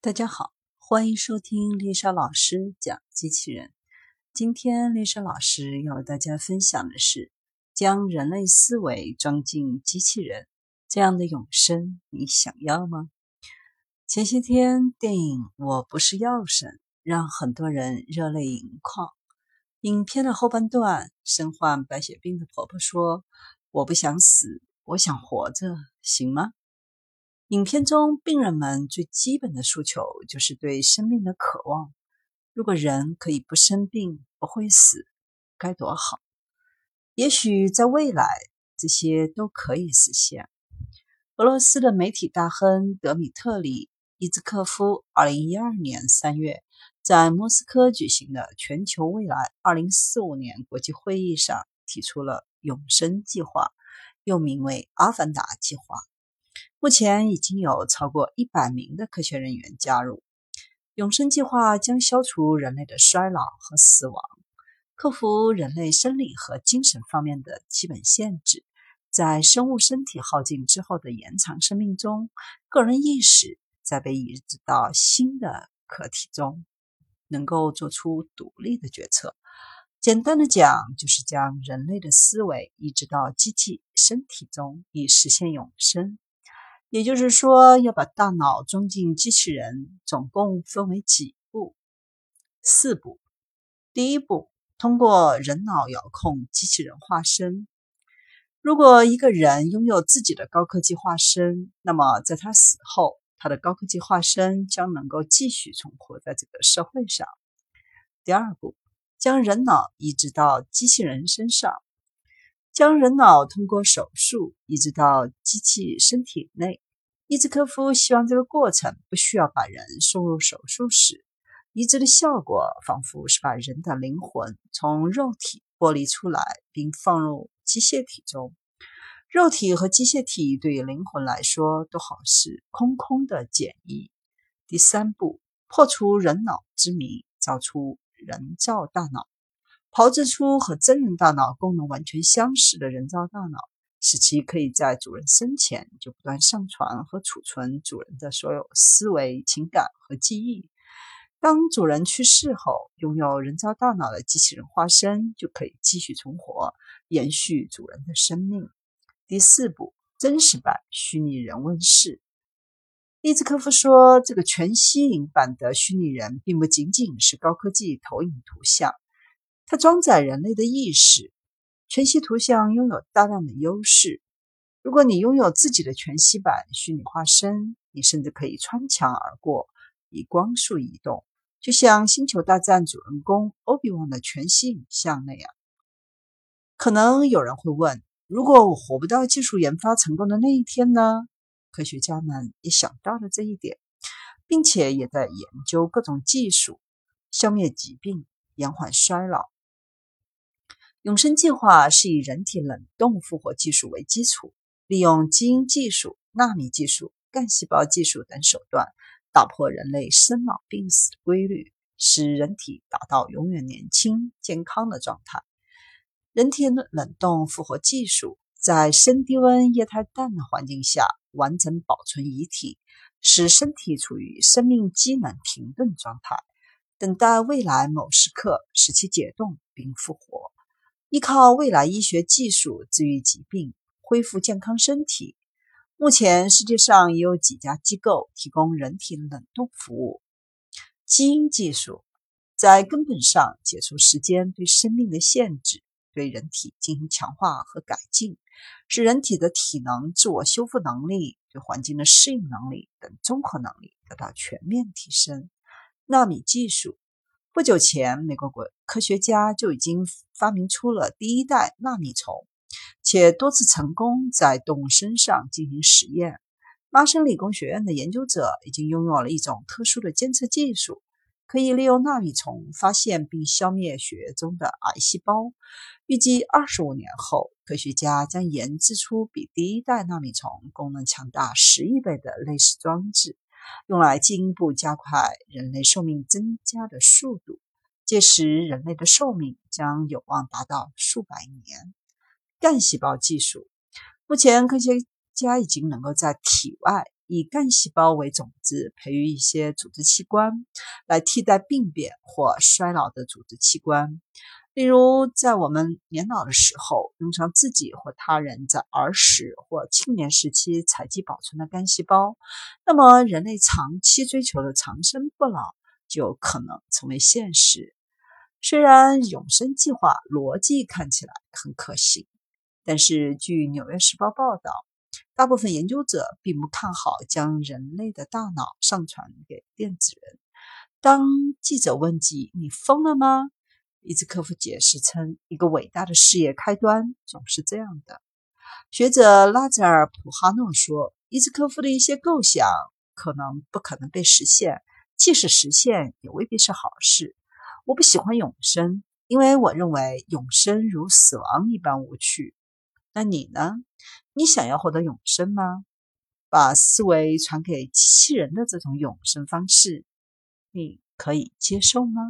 大家好，欢迎收听丽莎老师讲机器人。今天丽莎老师要为大家分享的是将人类思维装进机器人这样的永生，你想要吗？前些天电影《我不是药神》让很多人热泪盈眶。影片的后半段，身患白血病的婆婆说：“我不想死，我想活着，行吗？”影片中，病人们最基本的诉求就是对生命的渴望。如果人可以不生病、不会死，该多好！也许在未来，这些都可以实现。俄罗斯的媒体大亨德米特里·伊兹科夫，二零一二年三月在莫斯科举行的全球未来二零四五年国际会议上提出了永生计划，又名为“阿凡达计划”。目前已经有超过一百名的科学人员加入。永生计划将消除人类的衰老和死亡，克服人类生理和精神方面的基本限制，在生物身体耗尽之后的延长生命中，个人意识在被移植到新的客体中，能够做出独立的决策。简单的讲，就是将人类的思维移植到机器身体中，以实现永生。也就是说，要把大脑装进机器人，总共分为几步？四步。第一步，通过人脑遥控机器人化身。如果一个人拥有自己的高科技化身，那么在他死后，他的高科技化身将能够继续存活在这个社会上。第二步，将人脑移植到机器人身上。将人脑通过手术移植到机器身体内，伊兹科夫希望这个过程不需要把人送入手术室。移植的效果仿佛是把人的灵魂从肉体剥离出来，并放入机械体中。肉体和机械体对于灵魂来说都好似空空的简易。第三步，破除人脑之谜，造出人造大脑。炮制出和真人大脑功能完全相似的人造大脑，使其可以在主人生前就不断上传和储存主人的所有思维、情感和记忆。当主人去世后，拥有人造大脑的机器人化身就可以继续存活，延续主人的生命。第四步，真实版虚拟人问世。伊兹科夫说：“这个全息影版的虚拟人，并不仅仅是高科技投影图像。”它装载人类的意识，全息图像拥有大量的优势。如果你拥有自己的全息版虚拟化身，你甚至可以穿墙而过，以光速移动，就像《星球大战》主人公欧比旺的全息影像那样。可能有人会问：如果我活不到技术研发成功的那一天呢？科学家们也想到了这一点，并且也在研究各种技术，消灭疾病，延缓衰老。永生计划是以人体冷冻复活技术为基础，利用基因技术、纳米技术、干细胞技术等手段，打破人类生老病死的规律，使人体达到永远年轻健康的状态。人体冷冻复活技术在深低温液态氮的环境下完整保存遗体，使身体处于生命机能停顿状态，等待未来某时刻使其解冻并复活。依靠未来医学技术治愈疾病、恢复健康身体。目前，世界上也有几家机构提供人体冷冻服务。基因技术在根本上解除时间对生命的限制，对人体进行强化和改进，使人体的体能、自我修复能力、对环境的适应能力等综合能力得到全面提升。纳米技术。不久前，美国国科学家就已经发明出了第一代纳米虫，且多次成功在动物身上进行实验。麻省理工学院的研究者已经拥有了一种特殊的监测技术，可以利用纳米虫发现并消灭血液中的癌细胞。预计二十五年后，科学家将研制出比第一代纳米虫功能强大十亿倍的类似装置。用来进一步加快人类寿命增加的速度，届时人类的寿命将有望达到数百年。干细胞技术，目前科学家已经能够在体外以干细胞为种子，培育一些组织器官，来替代病变或衰老的组织器官。例如，在我们年老的时候，用上自己或他人在儿时或青年时期采集保存的干细胞，那么人类长期追求的长生不老就可能成为现实。虽然永生计划逻辑看起来很可行，但是据《纽约时报》报道，大部分研究者并不看好将人类的大脑上传给电子人。当记者问及：“你疯了吗？”伊兹科夫解释称：“一个伟大的事业开端总是这样的。”学者拉泽尔·普哈诺说：“伊兹科夫的一些构想可能不可能被实现，即使实现，也未必是好事。我不喜欢永生，因为我认为永生如死亡一般无趣。那你呢？你想要获得永生吗？把思维传给机器人的这种永生方式，你可以接受吗？”